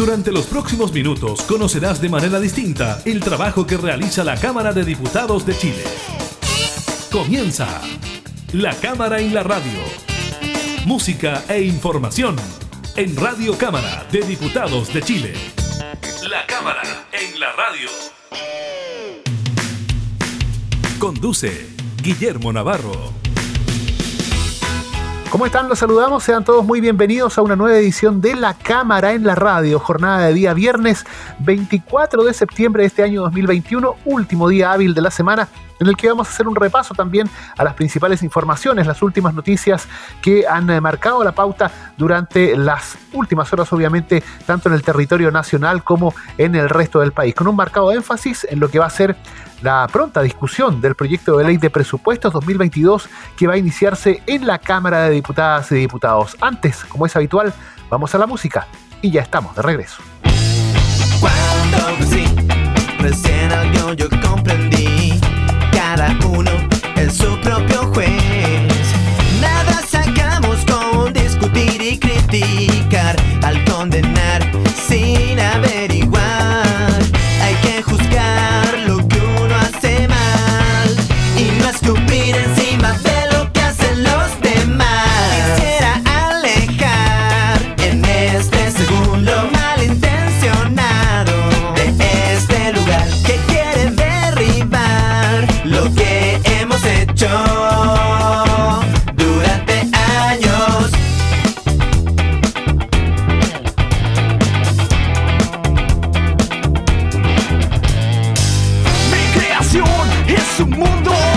Durante los próximos minutos conocerás de manera distinta el trabajo que realiza la Cámara de Diputados de Chile. Comienza La Cámara en la Radio. Música e información en Radio Cámara de Diputados de Chile. La Cámara en la Radio. Conduce Guillermo Navarro. ¿Cómo están? Los saludamos. Sean todos muy bienvenidos a una nueva edición de La Cámara en la Radio. Jornada de día viernes 24 de septiembre de este año 2021, último día hábil de la semana en el que vamos a hacer un repaso también a las principales informaciones, las últimas noticias que han eh, marcado la pauta durante las últimas horas, obviamente, tanto en el territorio nacional como en el resto del país, con un marcado énfasis en lo que va a ser la pronta discusión del proyecto de ley de presupuestos 2022 que va a iniciarse en la Cámara de Diputadas y Diputados. Antes, como es habitual, vamos a la música y ya estamos de regreso. Es su propio juez. mundo.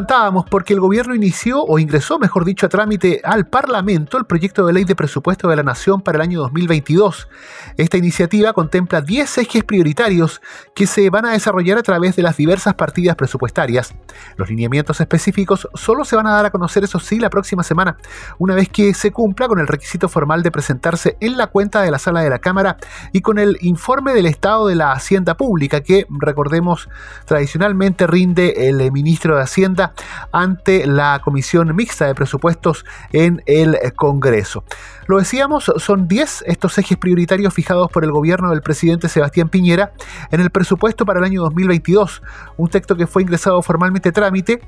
Adelantábamos porque el gobierno inició o ingresó, mejor dicho, a trámite al Parlamento el proyecto de ley de presupuesto de la Nación para el año 2022. Esta iniciativa contempla 10 ejes prioritarios que se van a desarrollar a través de las diversas partidas presupuestarias. Los lineamientos específicos solo se van a dar a conocer, eso sí, la próxima semana, una vez que se cumpla con el requisito formal de presentarse en la cuenta de la sala de la Cámara y con el informe del estado de la Hacienda Pública que, recordemos, tradicionalmente rinde el ministro de Hacienda ante la Comisión Mixta de Presupuestos en el Congreso. Lo decíamos, son 10 estos ejes prioritarios fijados por el gobierno del presidente Sebastián Piñera en el presupuesto para el año 2022, un texto que fue ingresado formalmente a trámite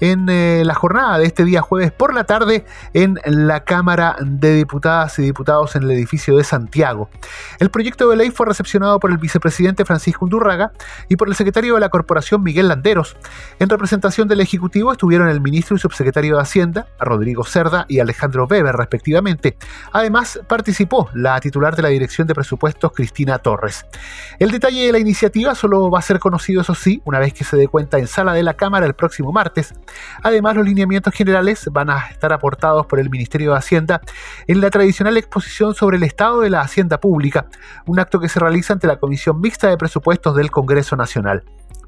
en eh, la jornada de este día jueves por la tarde en la Cámara de Diputadas y Diputados en el edificio de Santiago. El proyecto de ley fue recepcionado por el vicepresidente Francisco Undurraga y por el secretario de la Corporación Miguel Landeros. En representación del Ejecutivo estuvieron el ministro y subsecretario de Hacienda, Rodrigo Cerda y Alejandro Weber, respectivamente. Además, participó la titular de la Dirección de Presupuestos, Cristina Torres. El detalle de la iniciativa solo va a ser conocido, eso sí, una vez que se dé cuenta en sala de la Cámara el próximo martes. Además, los lineamientos generales van a estar aportados por el Ministerio de Hacienda en la tradicional exposición sobre el estado de la Hacienda Pública, un acto que se realiza ante la Comisión Mixta de Presupuestos del Congreso Nacional.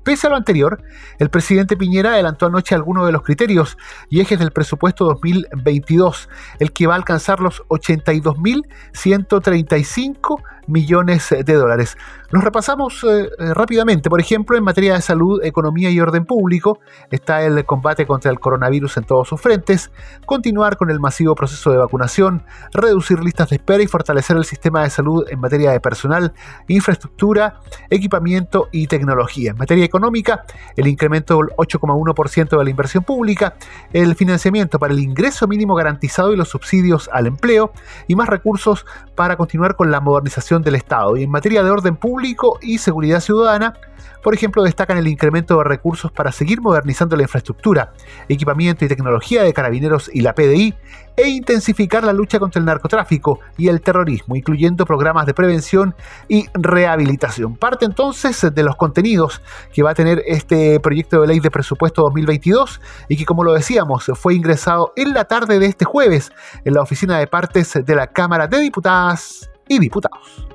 Pese a lo anterior, el presidente Piñera adelantó anoche algunos de los criterios y ejes del presupuesto 2022, el que va a alcanzar los 82.135 millones de dólares. Los repasamos eh, eh, rápidamente. Por ejemplo, en materia de salud, economía y orden público, está el combate contra el coronavirus en todos sus frentes, continuar con el masivo proceso de vacunación, reducir listas de espera y fortalecer el sistema de salud en materia de personal, infraestructura, equipamiento y tecnología. En materia económica, el incremento del 8,1% de la inversión pública, el financiamiento para el ingreso mínimo garantizado y los subsidios al empleo y más recursos para continuar con la modernización del Estado. Y en materia de orden público y seguridad ciudadana, por ejemplo, destacan el incremento de recursos para seguir modernizando la infraestructura, equipamiento y tecnología de carabineros y la PDI, e intensificar la lucha contra el narcotráfico y el terrorismo, incluyendo programas de prevención y rehabilitación. Parte entonces de los contenidos que va a tener este proyecto de ley de presupuesto 2022 y que, como lo decíamos, fue ingresado en la tarde de este jueves en la oficina de partes de la Cámara de Diputadas y Diputados.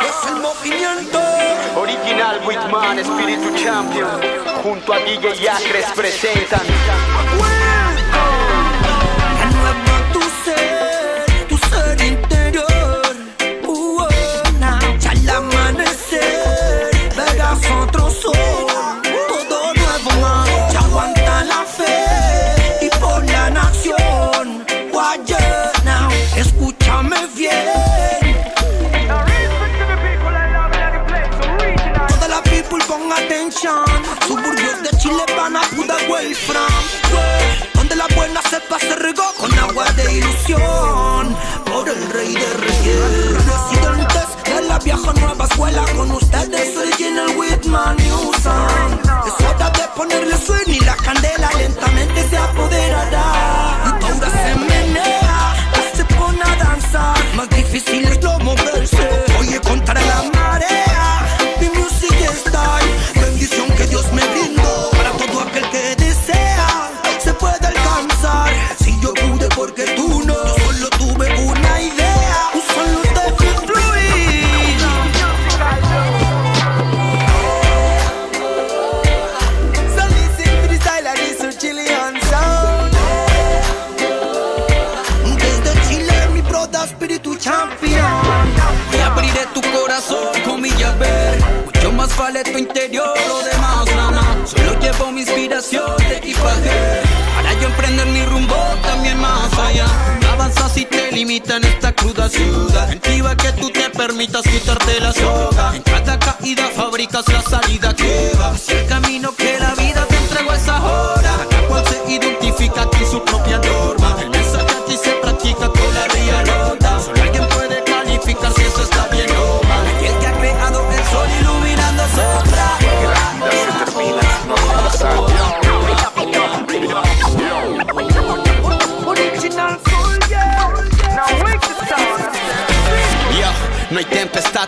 Es el movimiento Original Whitman, Espíritu Champion Junto a DJ Acres presentan con agua de ilusión Por el rey de reyes. Residentes de la vieja nueva escuela Con ustedes el General Whitman Newsom corazón con mi llave Mucho más vale tu interior, lo demás nada Solo llevo mi inspiración de equipaje. Para yo emprender mi rumbo también más allá. No avanzas si te limita en esta cruda ciudad. Intiva que tú te permitas quitarte la soga. En cada caída fabricas la salida que va. Hacia el camino que la vida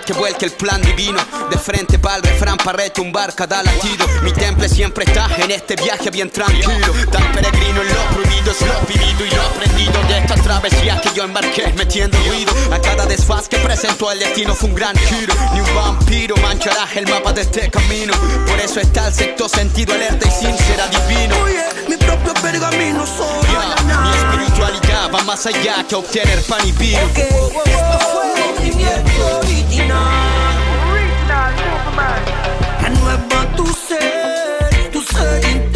que vuelque el plan divino. De frente pa'l refrán para retumbar cada latido. Mi temple siempre está en este viaje bien tranquilo. Tan peregrino en lo prohibido es lo vivido y lo aprendido de esta travesía que yo embarqué metiendo ruido. A cada desfaz que presentó el destino fue un gran giro. Ni un vampiro manchará el mapa de este camino. Por eso está el sexto sentido alerta y sincera adivino. Oye, mi propio pergamino soy. mi espiritualidad va más allá que obtener pan y vino. esto fue movimiento original. Renueva tu ser, tu ser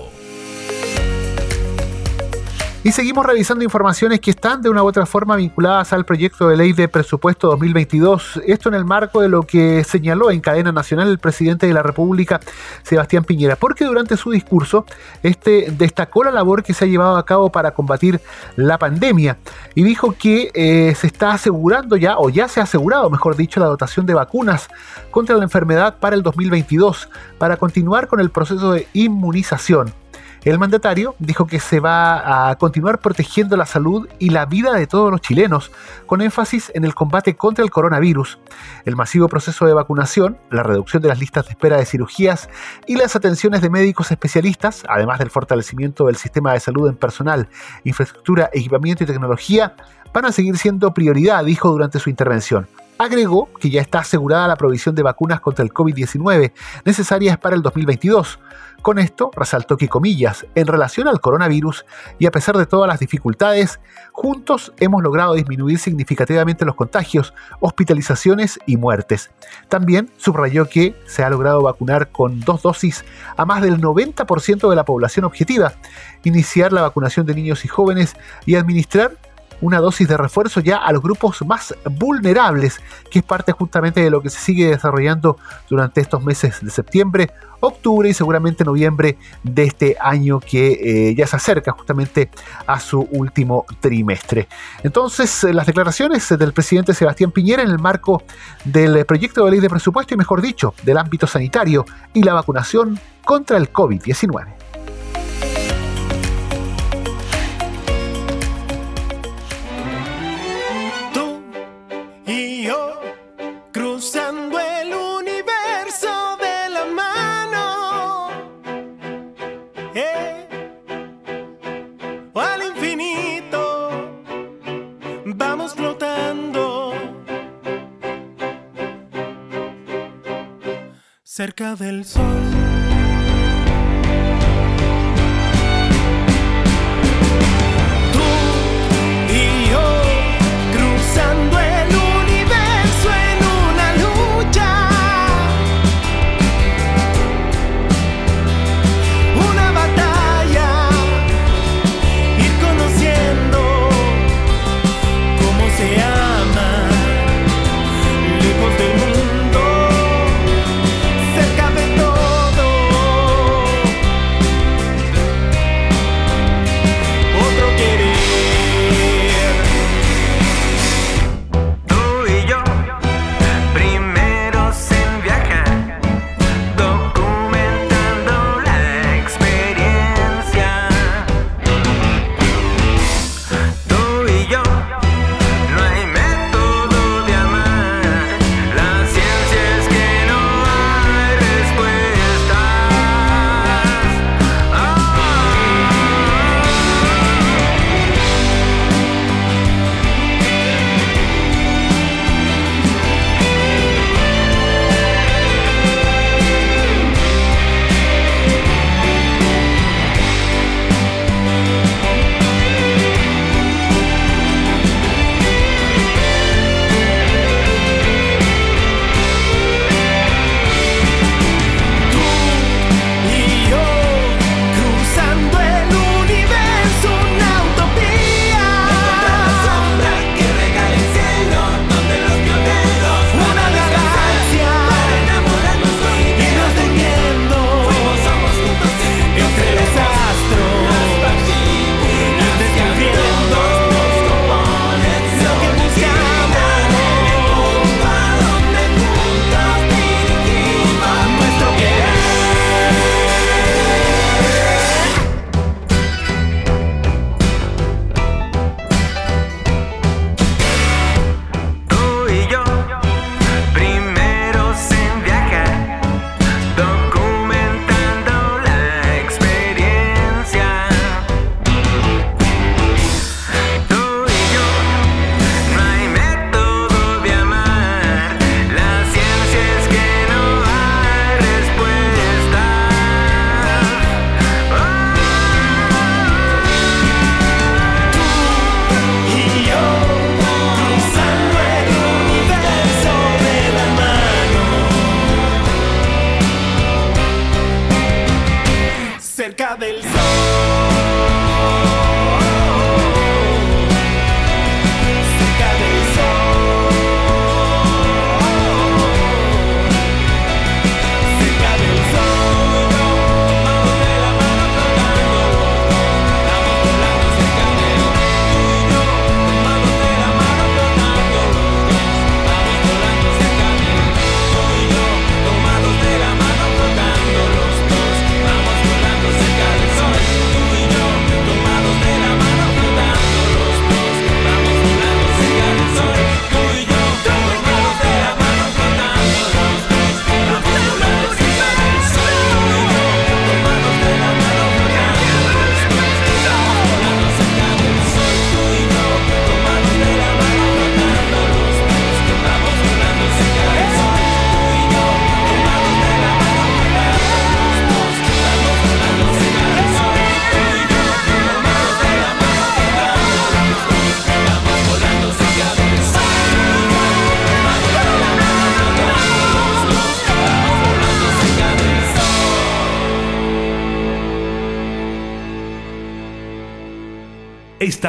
Y seguimos revisando informaciones que están de una u otra forma vinculadas al proyecto de ley de presupuesto 2022. Esto en el marco de lo que señaló en cadena nacional el presidente de la República, Sebastián Piñera, porque durante su discurso este destacó la labor que se ha llevado a cabo para combatir la pandemia y dijo que eh, se está asegurando ya, o ya se ha asegurado, mejor dicho, la dotación de vacunas contra la enfermedad para el 2022, para continuar con el proceso de inmunización. El mandatario dijo que se va a continuar protegiendo la salud y la vida de todos los chilenos, con énfasis en el combate contra el coronavirus, el masivo proceso de vacunación, la reducción de las listas de espera de cirugías y las atenciones de médicos especialistas, además del fortalecimiento del sistema de salud en personal, infraestructura, equipamiento y tecnología, van a seguir siendo prioridad, dijo durante su intervención. Agregó que ya está asegurada la provisión de vacunas contra el COVID-19 necesarias para el 2022 con esto, resaltó que, comillas, en relación al coronavirus y a pesar de todas las dificultades, juntos hemos logrado disminuir significativamente los contagios, hospitalizaciones y muertes. También subrayó que se ha logrado vacunar con dos dosis a más del 90% de la población objetiva, iniciar la vacunación de niños y jóvenes y administrar una dosis de refuerzo ya a los grupos más vulnerables, que es parte justamente de lo que se sigue desarrollando durante estos meses de septiembre, octubre y seguramente noviembre de este año que eh, ya se acerca justamente a su último trimestre. Entonces, eh, las declaraciones del presidente Sebastián Piñera en el marco del proyecto de ley de presupuesto y, mejor dicho, del ámbito sanitario y la vacunación contra el COVID-19. Cerca del sol.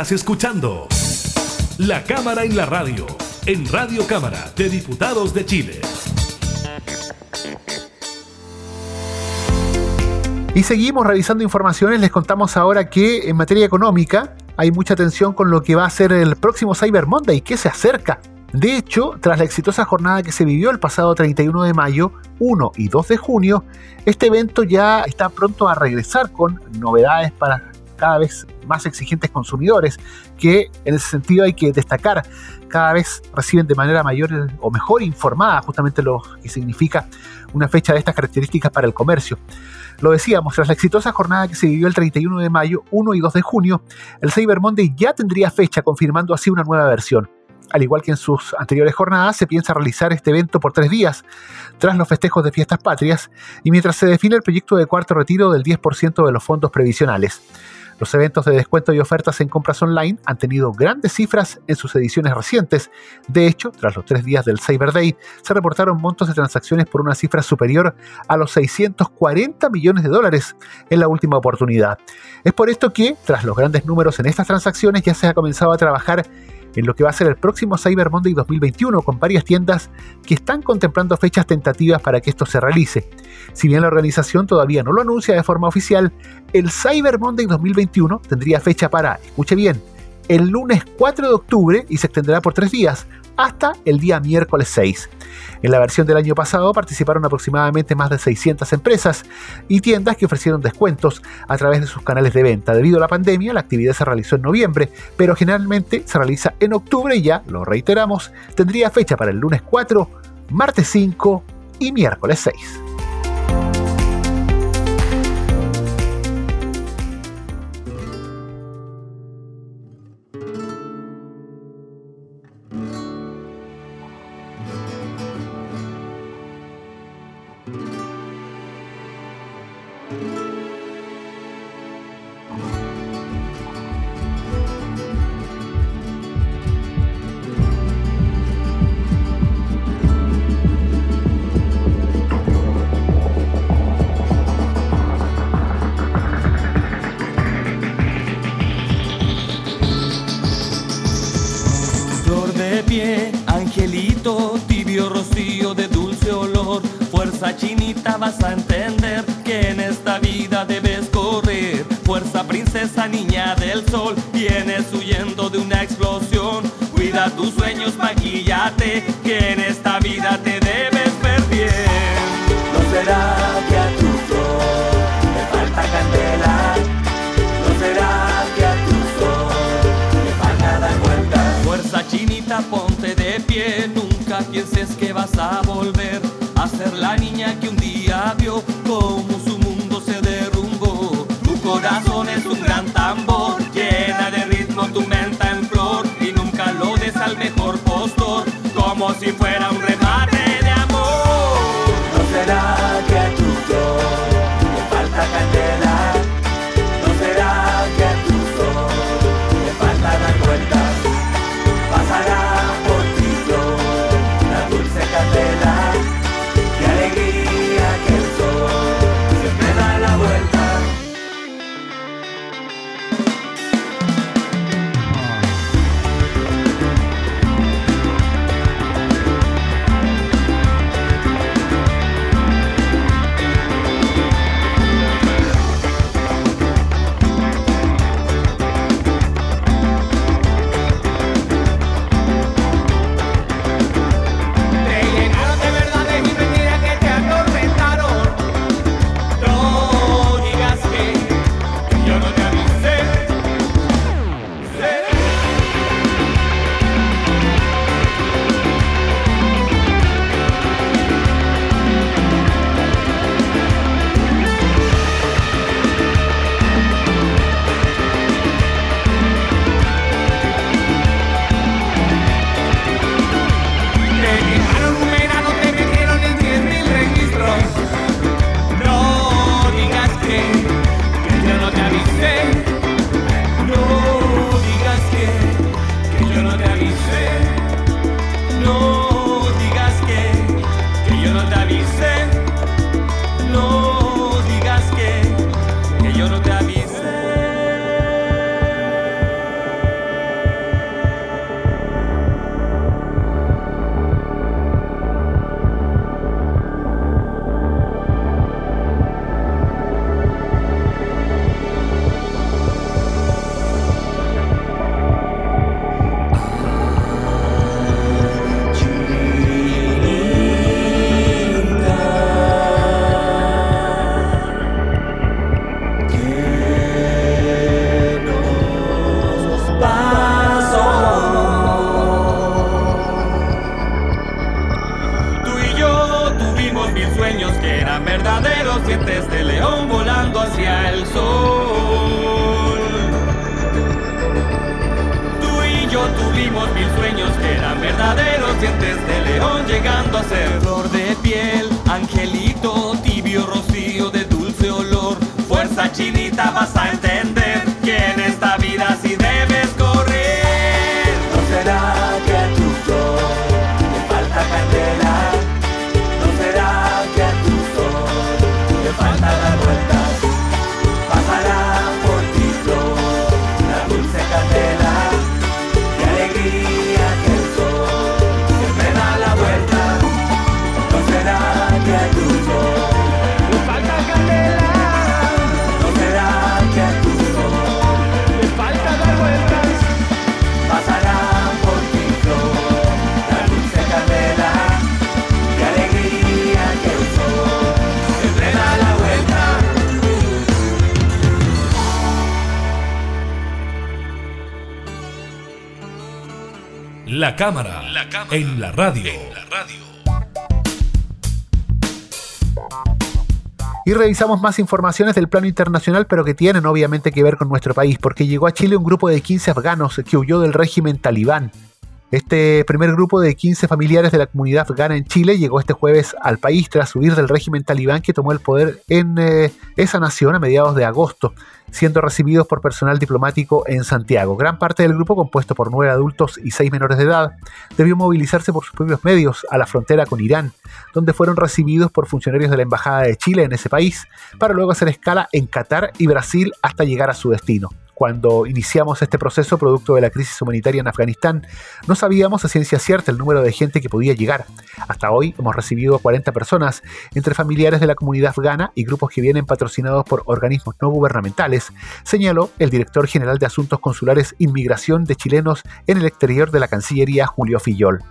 Estás escuchando La Cámara en la Radio, en Radio Cámara de Diputados de Chile. Y seguimos revisando informaciones, les contamos ahora que en materia económica hay mucha atención con lo que va a ser el próximo Cyber Monday, que se acerca. De hecho, tras la exitosa jornada que se vivió el pasado 31 de mayo, 1 y 2 de junio, este evento ya está pronto a regresar con novedades para cada vez más exigentes consumidores, que en ese sentido hay que destacar, cada vez reciben de manera mayor o mejor informada justamente lo que significa una fecha de estas características para el comercio. Lo decíamos, tras la exitosa jornada que se vivió el 31 de mayo, 1 y 2 de junio, el Cyber Monday ya tendría fecha, confirmando así una nueva versión. Al igual que en sus anteriores jornadas, se piensa realizar este evento por tres días, tras los festejos de fiestas patrias, y mientras se define el proyecto de cuarto retiro del 10% de los fondos previsionales. Los eventos de descuento y ofertas en compras online han tenido grandes cifras en sus ediciones recientes. De hecho, tras los tres días del Cyber Day, se reportaron montos de transacciones por una cifra superior a los 640 millones de dólares en la última oportunidad. Es por esto que, tras los grandes números en estas transacciones, ya se ha comenzado a trabajar en lo que va a ser el próximo Cyber Monday 2021 con varias tiendas que están contemplando fechas tentativas para que esto se realice. Si bien la organización todavía no lo anuncia de forma oficial, el Cyber Monday 2021 tendría fecha para, escuche bien, el lunes 4 de octubre y se extenderá por tres días, hasta el día miércoles 6. En la versión del año pasado participaron aproximadamente más de 600 empresas y tiendas que ofrecieron descuentos a través de sus canales de venta. Debido a la pandemia, la actividad se realizó en noviembre, pero generalmente se realiza en octubre y ya, lo reiteramos, tendría fecha para el lunes 4, martes 5 y miércoles 6. Cosa chinita vas a entender que en esta vida debes correr. Fuerza princesa, niña del sol, vienes huyendo de una explosión. Cuida tus sueños, maquillate, que en esta vida te debes ver. No será que a tu sol te falta candela. No será que a tu sol te falta dar vueltas. Fuerza chinita, ponte de pie, nunca pienses que vas a volver si fuera un La cámara, en la radio. Y revisamos más informaciones del plano internacional, pero que tienen obviamente que ver con nuestro país, porque llegó a Chile un grupo de 15 afganos que huyó del régimen talibán. Este primer grupo de 15 familiares de la comunidad afgana en Chile llegó este jueves al país tras huir del régimen talibán que tomó el poder en eh, esa nación a mediados de agosto, siendo recibidos por personal diplomático en Santiago. Gran parte del grupo, compuesto por nueve adultos y seis menores de edad, debió movilizarse por sus propios medios a la frontera con Irán, donde fueron recibidos por funcionarios de la Embajada de Chile en ese país, para luego hacer escala en Qatar y Brasil hasta llegar a su destino cuando iniciamos este proceso producto de la crisis humanitaria en Afganistán, no sabíamos a ciencia cierta el número de gente que podía llegar. Hasta hoy hemos recibido 40 personas, entre familiares de la comunidad afgana y grupos que vienen patrocinados por organismos no gubernamentales, señaló el director general de Asuntos Consulares Inmigración de Chilenos en el exterior de la Cancillería, Julio Fillol.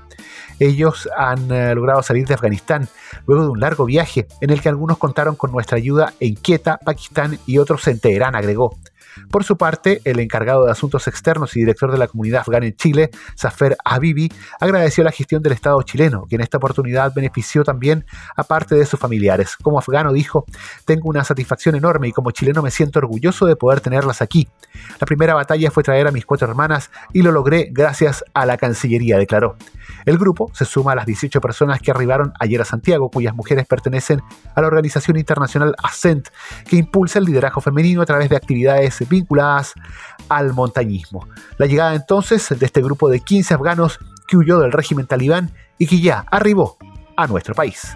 Ellos han eh, logrado salir de Afganistán luego de un largo viaje en el que algunos contaron con nuestra ayuda en Quetta, Pakistán y otros en Teherán, agregó. Por su parte, el encargado de Asuntos Externos y director de la comunidad afgana en Chile, Zafer Habibi, agradeció la gestión del Estado chileno, que en esta oportunidad benefició también a parte de sus familiares. Como afgano dijo, tengo una satisfacción enorme y como chileno me siento orgulloso de poder tenerlas aquí. La primera batalla fue traer a mis cuatro hermanas y lo logré gracias a la Cancillería, declaró. El grupo se suma a las 18 personas que arribaron ayer a Santiago, cuyas mujeres pertenecen a la organización internacional ASCENT, que impulsa el liderazgo femenino a través de actividades vinculadas al montañismo. La llegada entonces de este grupo de 15 afganos que huyó del régimen talibán y que ya arribó a nuestro país.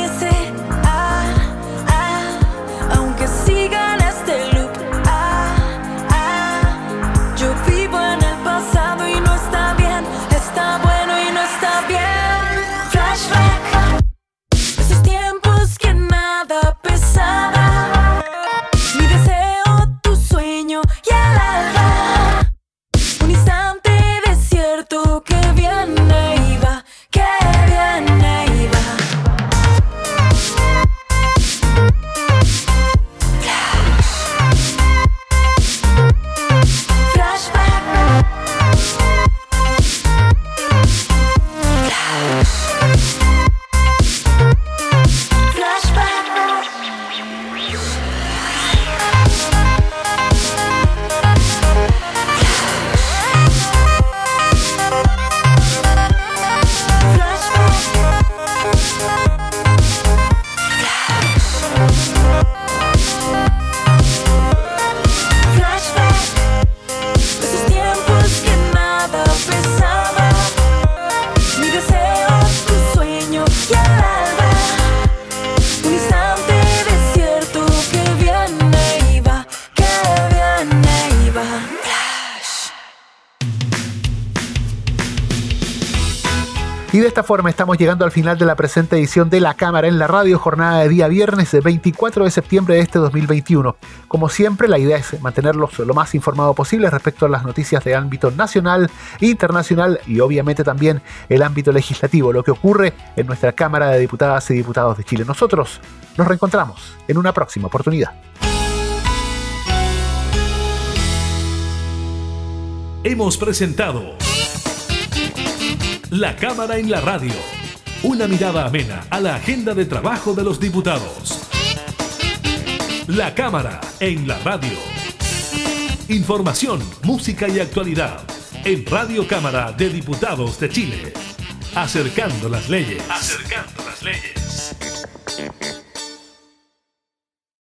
Y de esta forma estamos llegando al final de la presente edición de La Cámara en la Radio, jornada de día viernes 24 de septiembre de este 2021. Como siempre, la idea es mantenerlos lo más informado posible respecto a las noticias de ámbito nacional, internacional y obviamente también el ámbito legislativo, lo que ocurre en nuestra Cámara de Diputadas y Diputados de Chile. Nosotros nos reencontramos en una próxima oportunidad. Hemos presentado La Cámara en la Radio, una mirada amena a la agenda de trabajo de los diputados. La Cámara en la Radio. Información, música y actualidad en Radio Cámara de Diputados de Chile. Acercando las leyes. Acercando las leyes.